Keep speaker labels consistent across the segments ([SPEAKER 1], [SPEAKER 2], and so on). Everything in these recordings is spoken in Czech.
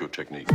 [SPEAKER 1] macho technique.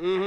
[SPEAKER 1] Mm-hmm.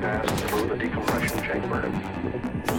[SPEAKER 1] Pass through the
[SPEAKER 2] decompression chamber.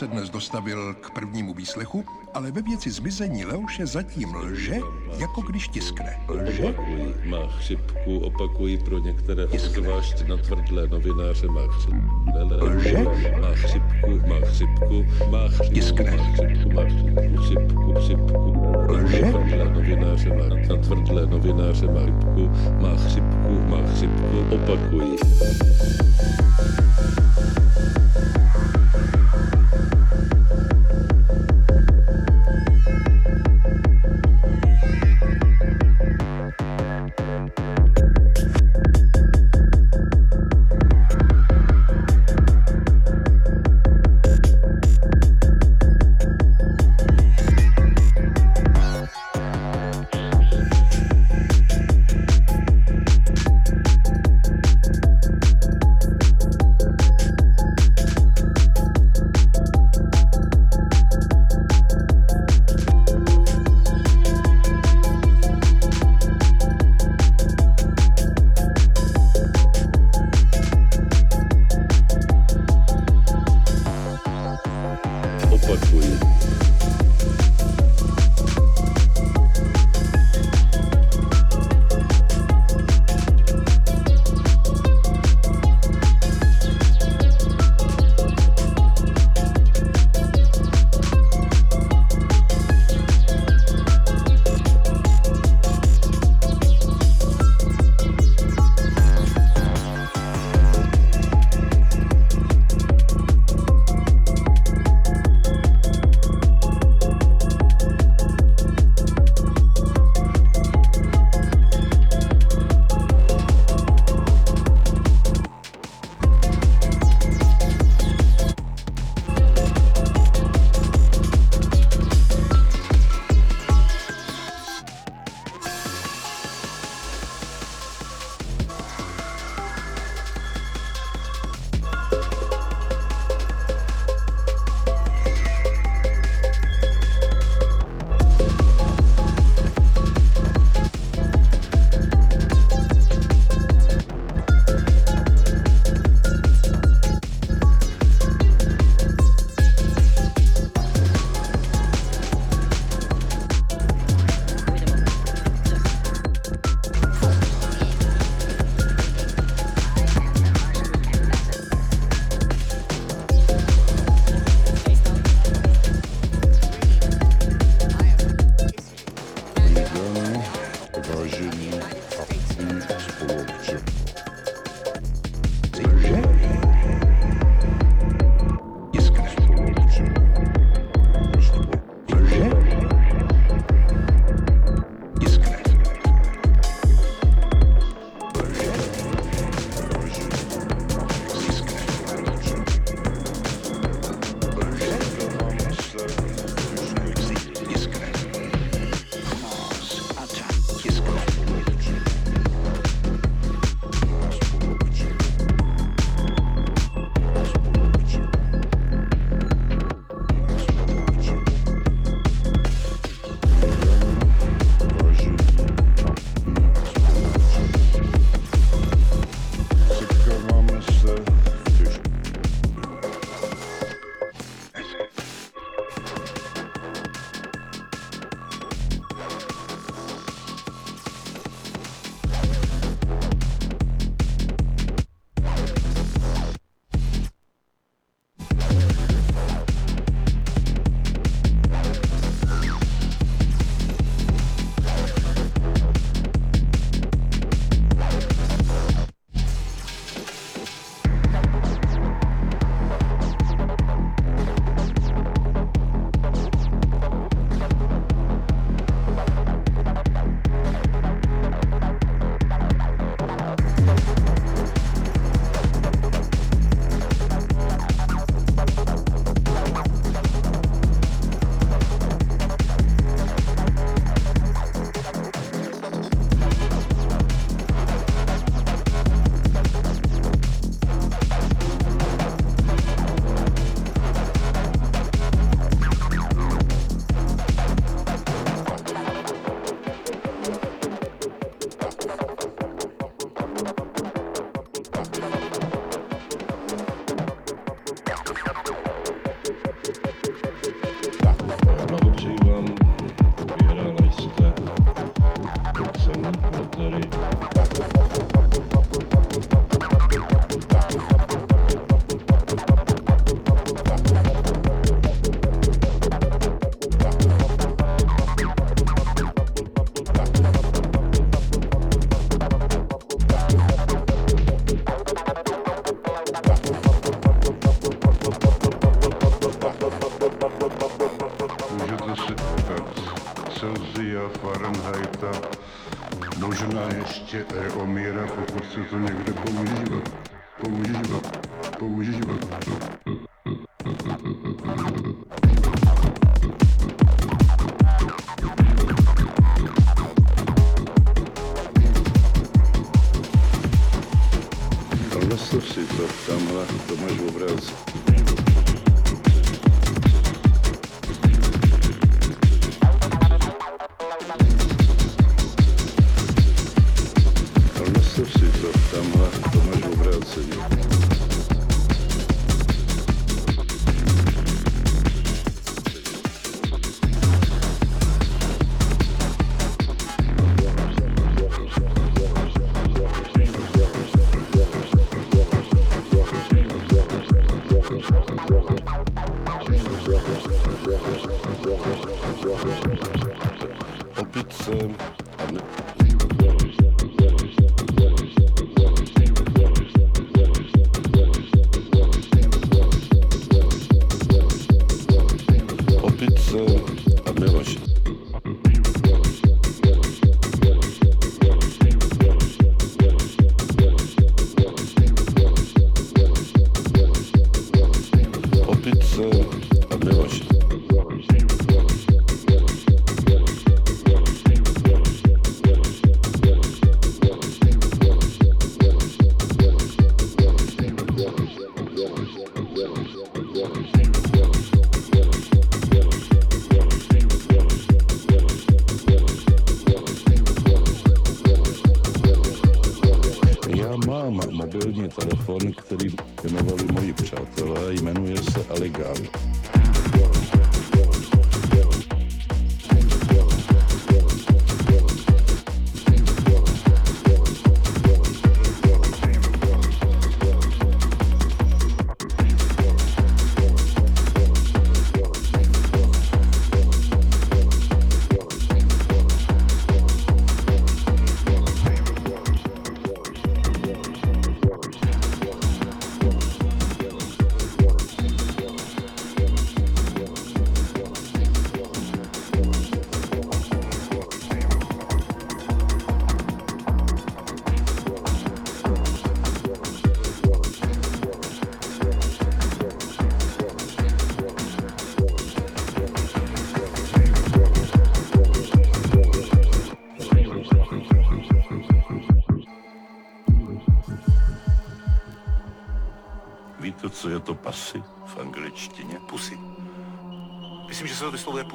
[SPEAKER 2] Se dnes dostavil k prvnímu výslechu, ale ve věci zmizení Leoše zatím lže, jako když tiskne. Lže?
[SPEAKER 3] Opakují, má chřipku, opakují pro některé, obzvlášť na tvrdlé novináře, má chřipku,
[SPEAKER 2] Lže?
[SPEAKER 3] má chřipku, má chřipku, má chřipku,
[SPEAKER 2] Tiskne.
[SPEAKER 3] má chřipku, má chřipku, chřipku, chřipku,
[SPEAKER 2] Lže?
[SPEAKER 3] na tvrdlé novináře, má na tvrdlé novináře, má chřipku, má chřipku, má chřipku, opakují.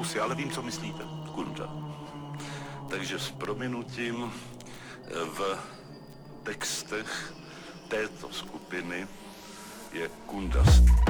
[SPEAKER 4] pokusy,
[SPEAKER 5] ale
[SPEAKER 6] vím, co myslíte.
[SPEAKER 5] Kunda. Takže s prominutím eh, v textech této skupiny je kundast.